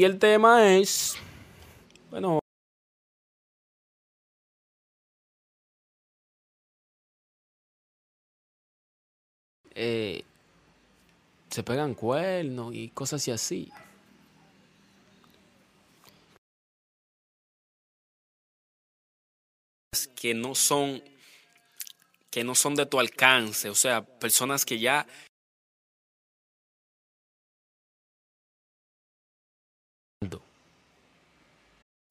Y el tema es, bueno, eh, se pegan cuernos y cosas así. que no son que no son de tu alcance, o sea, personas que ya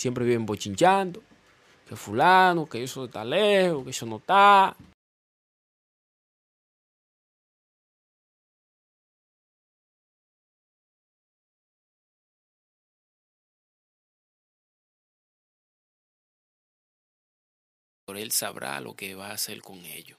Siempre viven bochinchando, que fulano, que eso está lejos, que eso no está. Él sabrá lo que va a hacer con ellos.